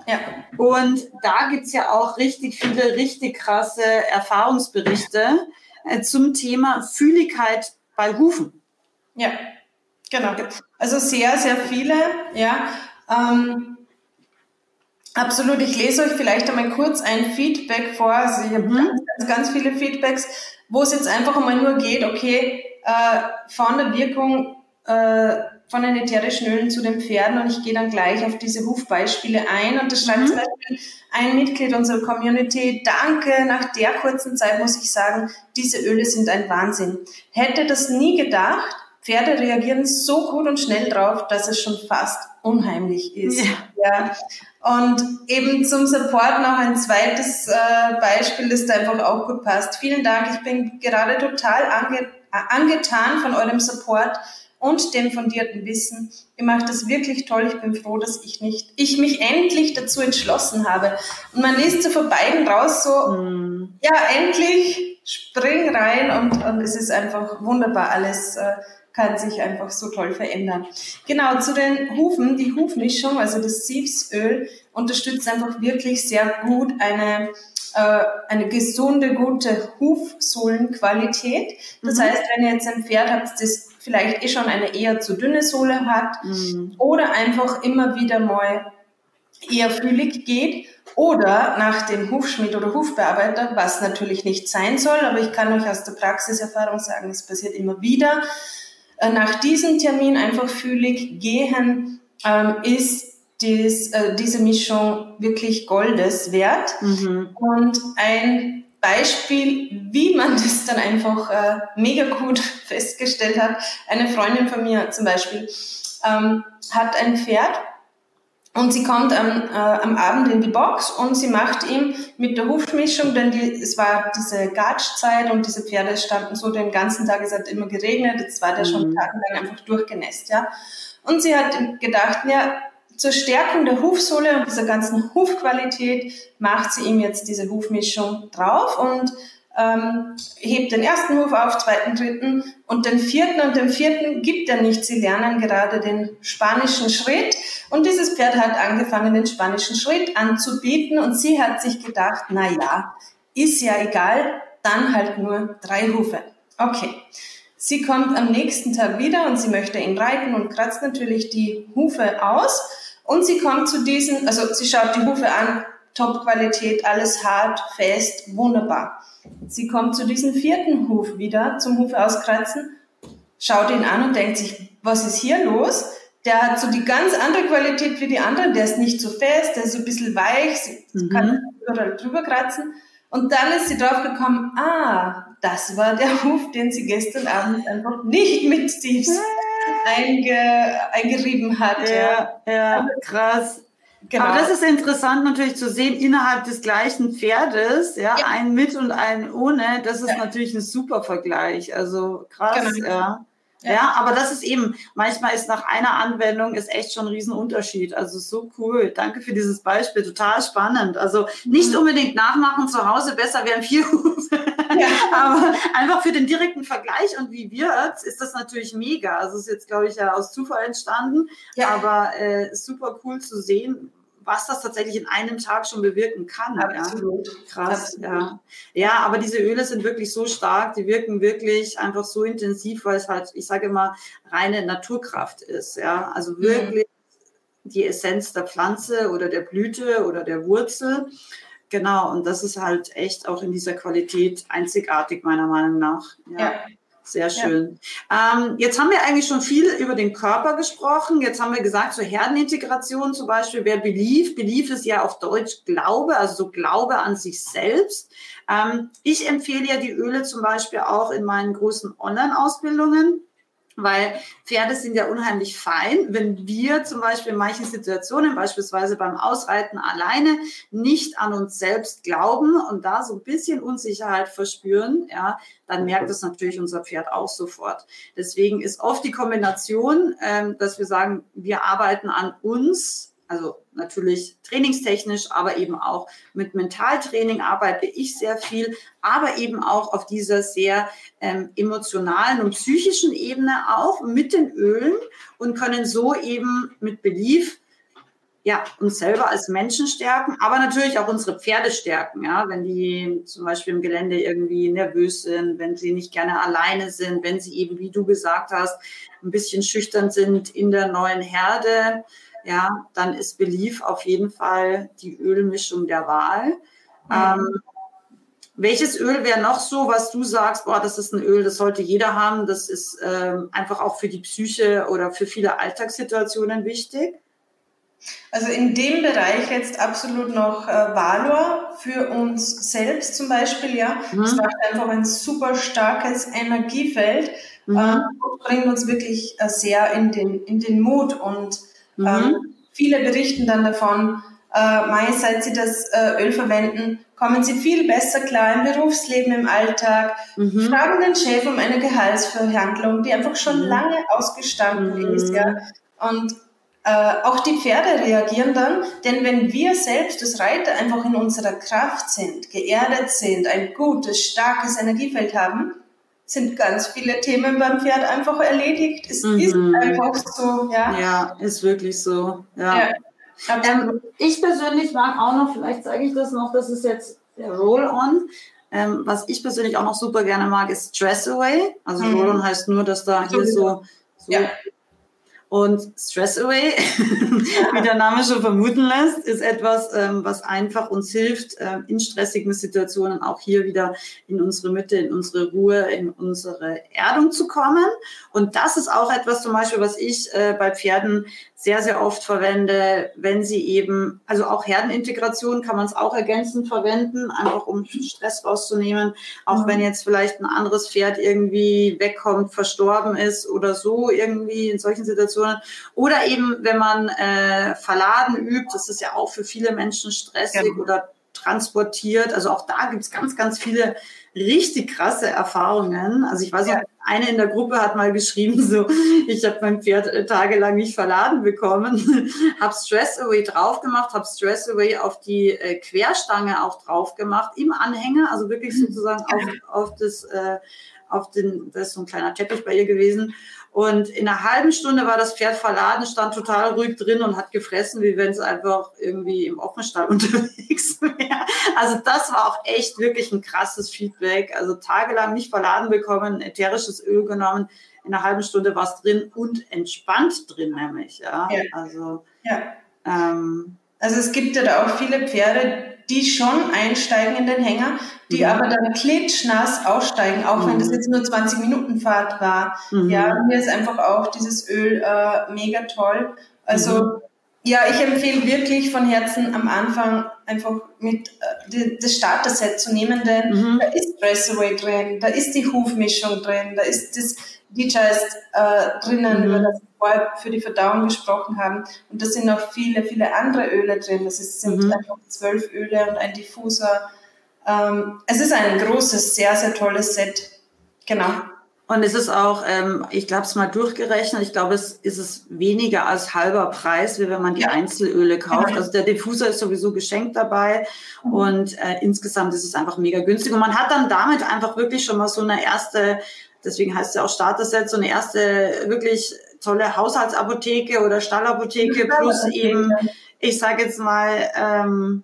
Ja. Und da gibt es ja auch richtig viele, richtig krasse Erfahrungsberichte äh, zum Thema Fühligkeit bei Hufen. Ja, genau. Also sehr, sehr viele, ja. Ähm, Absolut. Ich lese euch vielleicht einmal kurz ein Feedback vor. Also ich habe mhm. ganz, ganz, ganz viele Feedbacks, wo es jetzt einfach einmal nur geht, okay, äh, von der Wirkung äh, von den ätherischen Ölen zu den Pferden und ich gehe dann gleich auf diese Hufbeispiele ein und das schreibt mhm. zum Beispiel ein Mitglied unserer Community, danke, nach der kurzen Zeit muss ich sagen, diese Öle sind ein Wahnsinn. Hätte das nie gedacht, Pferde reagieren so gut und schnell drauf, dass es schon fast unheimlich ist. Ja. ja. Und eben zum Support noch ein zweites äh, Beispiel, das da einfach auch gut passt. Vielen Dank. Ich bin gerade total ange angetan von eurem Support und dem fundierten Wissen. Ihr macht das wirklich toll. Ich bin froh, dass ich nicht, ich mich endlich dazu entschlossen habe. Und man liest so vor beiden raus so, mm. ja, endlich spring rein und, und es ist einfach wunderbar alles. Äh, kann sich einfach so toll verändern. Genau, zu den Hufen, die Hufmischung, also das Siebsöl, unterstützt einfach wirklich sehr gut eine, äh, eine gesunde, gute Hufsohlenqualität. Das mhm. heißt, wenn ihr jetzt ein Pferd habt, das vielleicht eh schon eine eher zu dünne Sohle hat mhm. oder einfach immer wieder mal eher fühlig geht oder nach dem Hufschmied oder Hufbearbeiter, was natürlich nicht sein soll, aber ich kann euch aus der Praxiserfahrung sagen, es passiert immer wieder, äh, nach diesem Termin einfach fühlig gehen, ähm, ist dies, äh, diese Mischung wirklich Goldes wert. Mhm. Und ein Beispiel, wie man das dann einfach äh, mega gut festgestellt hat. Eine Freundin von mir zum Beispiel ähm, hat ein Pferd und sie kommt am, äh, am Abend in die Box und sie macht ihm mit der Hufmischung, denn die, es war diese Gatschzeit und diese Pferde standen so den ganzen Tag, es hat immer geregnet, jetzt war der mhm. schon tagelang einfach durchgenässt, ja. Und sie hat gedacht, ja, zur Stärkung der Hufsohle und dieser ganzen Hufqualität macht sie ihm jetzt diese Hufmischung drauf und ähm, hebt den ersten Huf auf, zweiten, dritten und den vierten und den vierten gibt er nicht. Sie lernen gerade den spanischen Schritt und dieses Pferd hat angefangen, den spanischen Schritt anzubieten und sie hat sich gedacht, na ja, ist ja egal, dann halt nur drei Hufe. Okay. Sie kommt am nächsten Tag wieder und sie möchte ihn reiten und kratzt natürlich die Hufe aus und sie kommt zu diesen, also sie schaut die Hufe an, Top-Qualität, alles hart, fest, wunderbar. Sie kommt zu diesem vierten Huf wieder, zum Hufe auskratzen, schaut ihn an und denkt sich, was ist hier los? Der hat so die ganz andere Qualität wie die anderen, der ist nicht so fest, der ist so ein bisschen weich, sie mhm. kann überall drüber kratzen. Und dann ist sie drauf gekommen, ah, das war der Huf, den sie gestern Abend einfach nicht mit Steves einge, eingerieben hat. Ja, ja, ja krass. Genau. Aber das ist interessant natürlich zu sehen, innerhalb des gleichen Pferdes, ja, ja. ein mit und ein ohne, das ist ja. natürlich ein super Vergleich. Also krass, genau. ja. Ja. ja. aber das ist eben, manchmal ist nach einer Anwendung ist echt schon ein Riesenunterschied. Also so cool. Danke für dieses Beispiel. Total spannend. Also nicht mhm. unbedingt nachmachen zu Hause, besser wären vier. Ja. aber einfach für den direkten Vergleich und wie wird, ist das natürlich mega. Also ist jetzt, glaube ich, ja aus Zufall entstanden. Ja. Aber äh, super cool zu sehen, was das tatsächlich in einem Tag schon bewirken kann. Absolut. Ja. Krass, Absolut. ja. Ja, aber diese Öle sind wirklich so stark, die wirken wirklich einfach so intensiv, weil es halt, ich sage immer, reine Naturkraft ist. Ja, also mhm. wirklich mhm. die Essenz der Pflanze oder der Blüte oder der Wurzel. Genau, und das ist halt echt auch in dieser Qualität einzigartig, meiner Meinung nach. ja. ja. Sehr schön. Ja. Ähm, jetzt haben wir eigentlich schon viel über den Körper gesprochen. Jetzt haben wir gesagt, so Herdenintegration zum Beispiel, wer Belief, Belief ist ja auf Deutsch Glaube, also so Glaube an sich selbst. Ähm, ich empfehle ja die Öle zum Beispiel auch in meinen großen Online-Ausbildungen weil Pferde sind ja unheimlich fein. Wenn wir zum Beispiel in manchen Situationen, beispielsweise beim Ausreiten alleine, nicht an uns selbst glauben und da so ein bisschen Unsicherheit verspüren, ja, dann merkt es natürlich unser Pferd auch sofort. Deswegen ist oft die Kombination, ähm, dass wir sagen, wir arbeiten an uns, also natürlich trainingstechnisch, aber eben auch mit Mentaltraining arbeite ich sehr viel, aber eben auch auf dieser sehr ähm, emotionalen und psychischen Ebene auch mit den Ölen und können so eben mit Belief ja, uns selber als Menschen stärken, aber natürlich auch unsere Pferde stärken, ja, wenn die zum Beispiel im Gelände irgendwie nervös sind, wenn sie nicht gerne alleine sind, wenn sie eben, wie du gesagt hast, ein bisschen schüchtern sind in der neuen Herde, ja, dann ist Belief auf jeden Fall die Ölmischung der Wahl. Mhm. Ähm, welches Öl wäre noch so, was du sagst, boah, das ist ein Öl, das sollte jeder haben, das ist ähm, einfach auch für die Psyche oder für viele Alltagssituationen wichtig? Also in dem Bereich jetzt absolut noch äh, Valor für uns selbst zum Beispiel, ja. Mhm. Das macht einfach ein super starkes Energiefeld mhm. äh, und bringt uns wirklich äh, sehr in den, in den Mut und Mhm. Ähm, viele berichten dann davon, äh, Mai, seit sie das äh, Öl verwenden, kommen sie viel besser klar im Berufsleben, im Alltag, mhm. fragen den Chef um eine Gehaltsverhandlung, die einfach schon mhm. lange ausgestanden mhm. ist. Ja? Und äh, auch die Pferde reagieren dann, denn wenn wir selbst als Reiter einfach in unserer Kraft sind, geerdet sind, ein gutes, starkes Energiefeld haben, sind ganz viele Themen beim Pferd einfach erledigt. Es mhm. ist einfach so, ja. Ja, ist wirklich so, ja. ja ähm, ich persönlich mag auch noch, vielleicht sage ich das noch, das ist jetzt der Roll-On. Ähm, was ich persönlich auch noch super gerne mag, ist Stress Away. Also mhm. Roll-On heißt nur, dass da hier so, so ja. Und Stress Away, wie der Name schon vermuten lässt, ist etwas, ähm, was einfach uns hilft, äh, in stressigen Situationen auch hier wieder in unsere Mitte, in unsere Ruhe, in unsere Erdung zu kommen. Und das ist auch etwas zum Beispiel, was ich äh, bei Pferden sehr, sehr oft verwende, wenn sie eben, also auch Herdenintegration kann man es auch ergänzend verwenden, einfach um Stress rauszunehmen. Auch mhm. wenn jetzt vielleicht ein anderes Pferd irgendwie wegkommt, verstorben ist oder so irgendwie in solchen Situationen. Oder eben, wenn man äh, Verladen übt, das ist ja auch für viele Menschen stressig ja. oder transportiert. Also auch da gibt es ganz, ganz viele richtig krasse Erfahrungen. Also ich weiß noch, eine in der Gruppe hat mal geschrieben, so, ich habe mein Pferd äh, tagelang nicht verladen bekommen, habe Stress Away drauf gemacht, habe Stress Away auf die äh, Querstange auch drauf gemacht, im Anhänger, also wirklich sozusagen auf, auf das, äh, auf den, das ist so ein kleiner Teppich bei ihr gewesen und in einer halben Stunde war das Pferd verladen, stand total ruhig drin und hat gefressen, wie wenn es einfach irgendwie im Offenstall unterwegs wäre. Also das war auch echt wirklich ein krasses Feedback. Also tagelang nicht verladen bekommen, ätherisches Öl genommen, in einer halben Stunde war es drin und entspannt drin nämlich. Ja, ja. also ja. Ähm, also es gibt ja da auch viele Pferde, die schon einsteigen in den Hänger, die mhm. aber dann klitschnass aussteigen, auch mhm. wenn das mhm. jetzt nur 20 Minuten Fahrt war. Mhm. Ja, mir ist einfach auch dieses Öl äh, mega toll. Also mhm. ja, ich empfehle wirklich von Herzen am Anfang einfach mit äh, das Starter-Set zu nehmen, denn mhm. da ist Dress Away drin, da ist die Hufmischung drin, da ist das Digest äh, drinnen, mhm. über das vorher für die Verdauung gesprochen haben. Und da sind noch viele, viele andere Öle drin. Das ist, sind mhm. einfach zwölf Öle und ein Diffuser. Ähm, es ist ein großes, sehr, sehr tolles Set. Genau. Und es ist auch, ähm, ich glaube es mal durchgerechnet, ich glaube, es ist es weniger als halber Preis, wie wenn man die Einzelöle kauft. Also der Diffuser ist sowieso geschenkt dabei mhm. und äh, insgesamt ist es einfach mega günstig. Und man hat dann damit einfach wirklich schon mal so eine erste, deswegen heißt es ja auch Starter-Set, so eine erste wirklich tolle Haushaltsapotheke oder Stallapotheke plus eben, ich sage jetzt mal, ähm,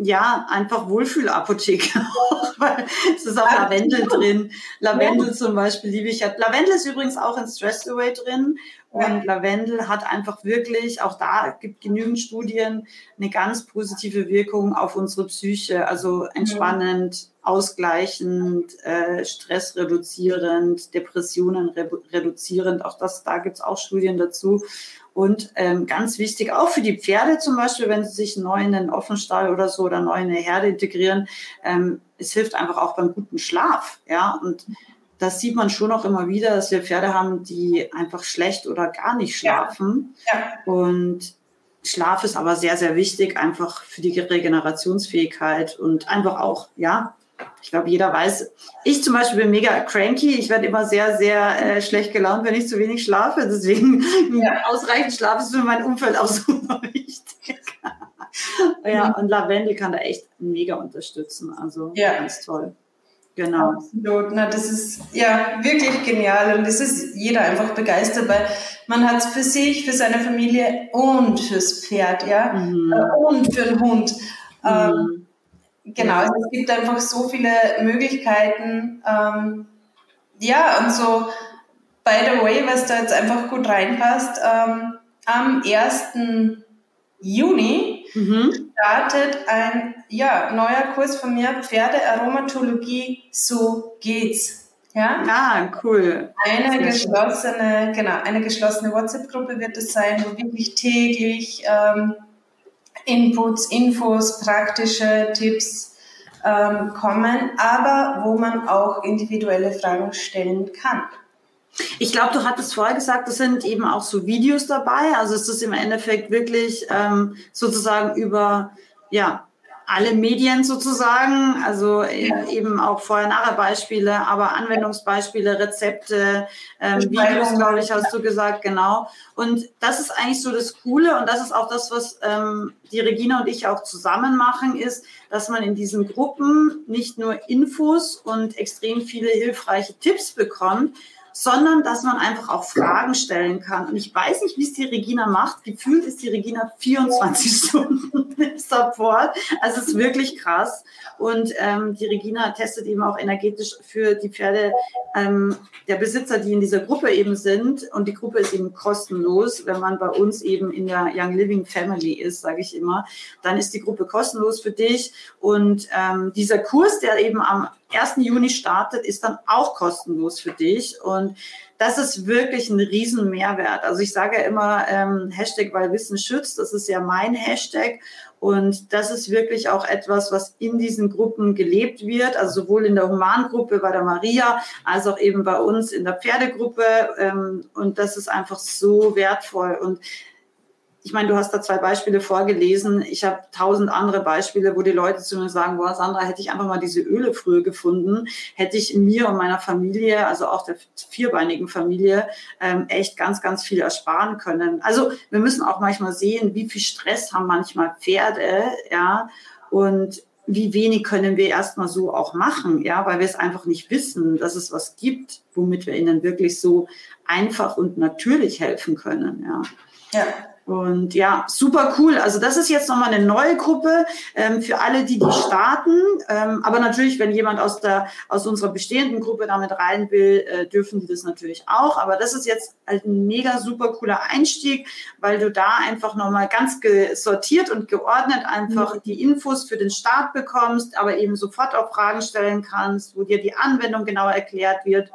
ja, einfach Wohlfühlapotheke, weil es ist auch Lavendel drin. Lavendel zum Beispiel liebe ich. Lavendel ist übrigens auch in Stress Away drin. Und Lavendel hat einfach wirklich, auch da gibt genügend Studien, eine ganz positive Wirkung auf unsere Psyche. Also entspannend, ausgleichend, äh, stressreduzierend, Depressionen reduzierend. Auch das, da gibt's auch Studien dazu. Und ähm, ganz wichtig, auch für die Pferde zum Beispiel, wenn sie sich neu in den Offenstall oder so oder neu in eine Herde integrieren, ähm, es hilft einfach auch beim guten Schlaf. Ja, und das sieht man schon auch immer wieder, dass wir Pferde haben, die einfach schlecht oder gar nicht schlafen. Ja. Ja. Und Schlaf ist aber sehr, sehr wichtig, einfach für die Regenerationsfähigkeit und einfach auch, ja, ich glaube, jeder weiß, ich zum Beispiel bin mega cranky. Ich werde immer sehr, sehr äh, schlecht gelaunt, wenn ich zu wenig schlafe. Deswegen ja. ausreichend Schlaf ist für mein Umfeld auch super wichtig. ja, und Lavendel kann da echt mega unterstützen. Also ja. ganz toll. Genau. Absolut. Na, das ist ja wirklich genial und das ist jeder einfach begeistert, weil man hat es für sich, für seine Familie und fürs Pferd, ja, mhm. Äh, und für den Hund. Mhm. Ähm, Genau, also es gibt einfach so viele Möglichkeiten. Ähm, ja, und so, by the way, was da jetzt einfach gut reinpasst, ähm, am 1. Juni mhm. startet ein ja, neuer Kurs von mir, Pferdearomatologie, so geht's. Ja? Ah, cool. Eine geschlossene, genau, eine geschlossene WhatsApp-Gruppe wird es sein, wo wirklich täglich ähm, Inputs, Infos, praktische Tipps ähm, kommen, aber wo man auch individuelle Fragen stellen kann. Ich glaube, du hattest vorher gesagt, es sind eben auch so Videos dabei. Also es ist im Endeffekt wirklich ähm, sozusagen über ja, alle Medien sozusagen, also ja. eben auch Vorher-Nachher-Beispiele, aber Anwendungsbeispiele, Rezepte, ähm, Videos, glaube ich, hast du gesagt, genau. Und das ist eigentlich so das Coole und das ist auch das, was ähm, die Regina und ich auch zusammen machen, ist, dass man in diesen Gruppen nicht nur Infos und extrem viele hilfreiche Tipps bekommt, sondern dass man einfach auch Fragen stellen kann. Und ich weiß nicht, wie es die Regina macht. Gefühlt ist die Regina 24 Stunden im Support. Also es ist wirklich krass. Und ähm, die Regina testet eben auch energetisch für die Pferde ähm, der Besitzer, die in dieser Gruppe eben sind. Und die Gruppe ist eben kostenlos, wenn man bei uns eben in der Young Living Family ist, sage ich immer. Dann ist die Gruppe kostenlos für dich. Und ähm, dieser Kurs, der eben am 1. Juni startet, ist dann auch kostenlos für dich. Und das ist wirklich ein riesen Mehrwert. Also ich sage ja immer ähm, Hashtag, weil Wissen schützt. Das ist ja mein Hashtag. Und das ist wirklich auch etwas, was in diesen Gruppen gelebt wird, also sowohl in der Humangruppe bei der Maria als auch eben bei uns in der Pferdegruppe. Ähm, und das ist einfach so wertvoll. Und ich meine, du hast da zwei Beispiele vorgelesen. Ich habe tausend andere Beispiele, wo die Leute zu mir sagen, boah, Sandra, hätte ich einfach mal diese Öle früher gefunden, hätte ich mir und meiner Familie, also auch der vierbeinigen Familie, ähm, echt ganz, ganz viel ersparen können. Also wir müssen auch manchmal sehen, wie viel Stress haben manchmal Pferde, ja, und wie wenig können wir erstmal so auch machen, ja, weil wir es einfach nicht wissen, dass es was gibt, womit wir ihnen wirklich so einfach und natürlich helfen können, ja. Ja, und ja, super cool. Also das ist jetzt nochmal eine neue Gruppe ähm, für alle, die die starten. Ähm, aber natürlich, wenn jemand aus der aus unserer bestehenden Gruppe damit rein will, äh, dürfen die das natürlich auch. Aber das ist jetzt halt ein mega super cooler Einstieg, weil du da einfach nochmal ganz sortiert und geordnet einfach mhm. die Infos für den Start bekommst, aber eben sofort auch Fragen stellen kannst, wo dir die Anwendung genauer erklärt wird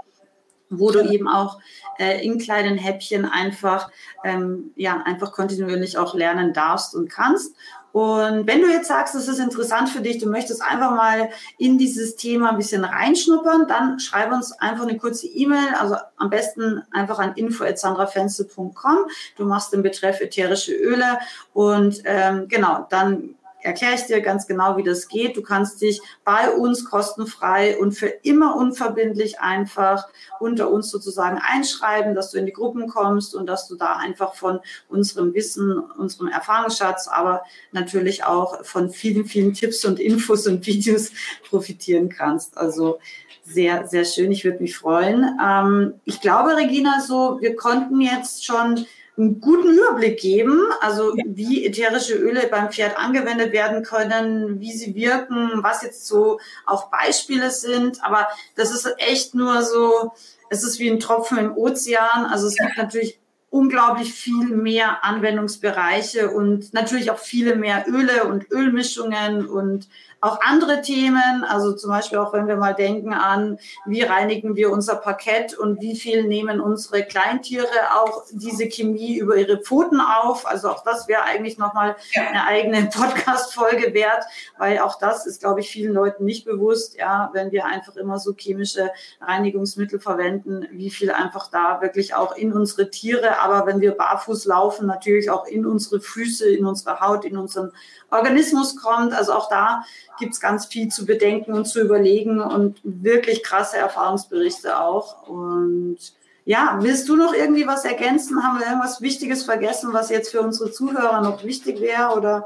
wo du eben auch äh, in kleinen Häppchen einfach, ähm, ja, einfach kontinuierlich auch lernen darfst und kannst. Und wenn du jetzt sagst, es ist interessant für dich, du möchtest einfach mal in dieses Thema ein bisschen reinschnuppern, dann schreib uns einfach eine kurze E-Mail, also am besten einfach an info.sandrafenzel.com. Du machst den Betreff ätherische Öle und ähm, genau, dann erkläre ich dir ganz genau, wie das geht. Du kannst dich bei uns kostenfrei und für immer unverbindlich einfach unter uns sozusagen einschreiben, dass du in die Gruppen kommst und dass du da einfach von unserem Wissen, unserem Erfahrungsschatz, aber natürlich auch von vielen, vielen Tipps und Infos und Videos profitieren kannst. Also sehr, sehr schön. Ich würde mich freuen. Ähm, ich glaube, Regina, so, wir konnten jetzt schon einen guten Überblick geben, also ja. wie ätherische Öle beim Pferd angewendet werden können, wie sie wirken, was jetzt so auch Beispiele sind. Aber das ist echt nur so, es ist wie ein Tropfen im Ozean. Also es ja. gibt natürlich unglaublich viel mehr Anwendungsbereiche und natürlich auch viele mehr Öle und Ölmischungen und auch andere Themen, also zum Beispiel auch wenn wir mal denken an, wie reinigen wir unser Parkett und wie viel nehmen unsere Kleintiere auch diese Chemie über ihre Pfoten auf. Also auch das wäre eigentlich nochmal ja. eine eigene Podcast-Folge wert, weil auch das ist, glaube ich, vielen Leuten nicht bewusst, ja, wenn wir einfach immer so chemische Reinigungsmittel verwenden, wie viel einfach da wirklich auch in unsere Tiere, aber wenn wir barfuß laufen, natürlich auch in unsere Füße, in unsere Haut, in unseren Organismus kommt. Also auch da gibt es ganz viel zu bedenken und zu überlegen und wirklich krasse Erfahrungsberichte auch. Und ja, willst du noch irgendwie was ergänzen? Haben wir irgendwas Wichtiges vergessen, was jetzt für unsere Zuhörer noch wichtig wäre? Oder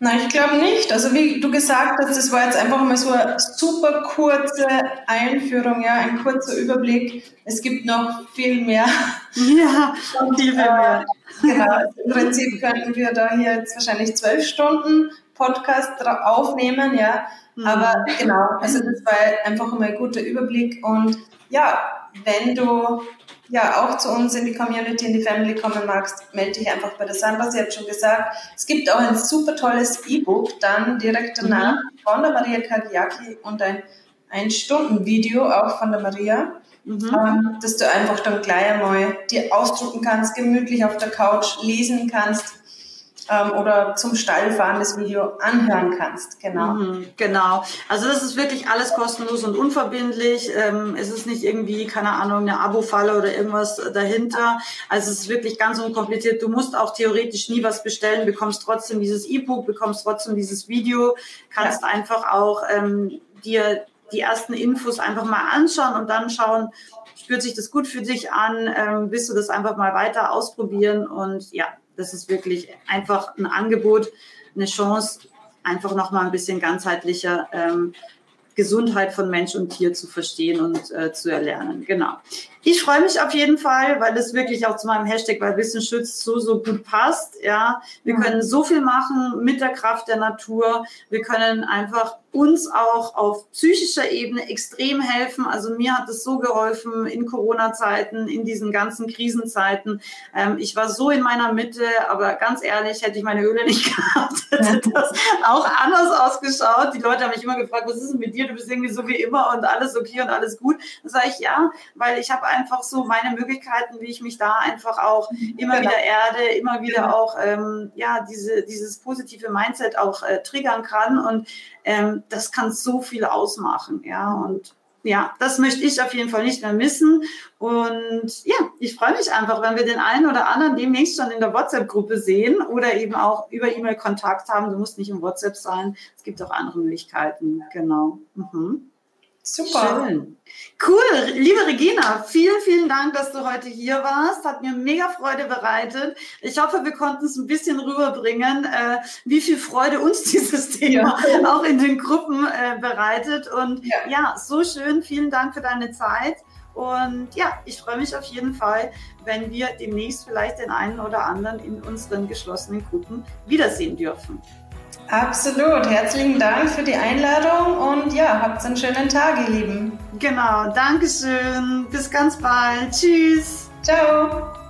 Nein, ich glaube nicht. Also wie du gesagt hast, das war jetzt einfach mal so eine super kurze Einführung, ja, ein kurzer Überblick. Es gibt noch viel mehr. Ja, viel mehr. Genau, im Prinzip könnten wir da hier jetzt wahrscheinlich zwölf Stunden Podcast aufnehmen, ja. Mhm. Aber genau, also das war einfach mal ein guter Überblick. Und ja, wenn du ja auch zu uns in die Community, in die Family kommen magst, melde dich einfach bei der Sandra. Sie hat schon gesagt, es gibt auch ein super tolles E-Book dann direkt danach mhm. von der Maria Kagiaki und ein Ein-Stunden-Video auch von der Maria. Mhm. Ähm, dass du einfach dann gleich einmal dir ausdrucken kannst, gemütlich auf der Couch lesen kannst ähm, oder zum Stall fahren das Video anhören kannst. Genau. Mhm, genau. Also das ist wirklich alles kostenlos und unverbindlich. Ähm, es ist nicht irgendwie, keine Ahnung, eine Abo-Falle oder irgendwas dahinter. Also es ist wirklich ganz unkompliziert. Du musst auch theoretisch nie was bestellen, bekommst trotzdem dieses E-Book, bekommst trotzdem dieses Video, kannst ja. einfach auch ähm, dir die ersten Infos einfach mal anschauen und dann schauen, spürt sich das gut für dich an, ähm, willst du das einfach mal weiter ausprobieren und ja, das ist wirklich einfach ein Angebot, eine Chance, einfach nochmal ein bisschen ganzheitlicher ähm, Gesundheit von Mensch und Tier zu verstehen und äh, zu erlernen. Genau. Ich freue mich auf jeden Fall, weil es wirklich auch zu meinem Hashtag bei Wissen schützt so, so gut passt. Ja, wir können so viel machen mit der Kraft der Natur. Wir können einfach uns auch auf psychischer Ebene extrem helfen. Also mir hat es so geholfen in Corona-Zeiten, in diesen ganzen Krisenzeiten. Ähm, ich war so in meiner Mitte, aber ganz ehrlich, hätte ich meine Öle nicht gehabt, hätte das auch anders ausgeschaut. Die Leute haben mich immer gefragt, was ist denn mit dir? Du bist irgendwie so wie immer und alles okay und alles gut. Dann sage ich ja, weil ich habe einfach so meine Möglichkeiten, wie ich mich da einfach auch immer genau. wieder erde, immer wieder genau. auch ähm, ja diese dieses positive Mindset auch äh, triggern kann und ähm, das kann so viel ausmachen, ja, und ja, das möchte ich auf jeden Fall nicht mehr missen. Und ja, ich freue mich einfach, wenn wir den einen oder anderen demnächst schon in der WhatsApp-Gruppe sehen oder eben auch über E-Mail Kontakt haben. Du musst nicht im WhatsApp sein. Es gibt auch andere Möglichkeiten. Genau. Mhm. Super. Schön. Cool, liebe Regina, vielen, vielen Dank, dass du heute hier warst. Hat mir mega Freude bereitet. Ich hoffe, wir konnten es ein bisschen rüberbringen, äh, wie viel Freude uns dieses Thema ja. auch in den Gruppen äh, bereitet. Und ja. ja, so schön. Vielen Dank für deine Zeit. Und ja, ich freue mich auf jeden Fall, wenn wir demnächst vielleicht den einen oder anderen in unseren geschlossenen Gruppen wiedersehen dürfen. Absolut. Herzlichen Dank für die Einladung und ja, habt einen schönen Tag, ihr Lieben. Genau. Dankeschön. Bis ganz bald. Tschüss. Ciao.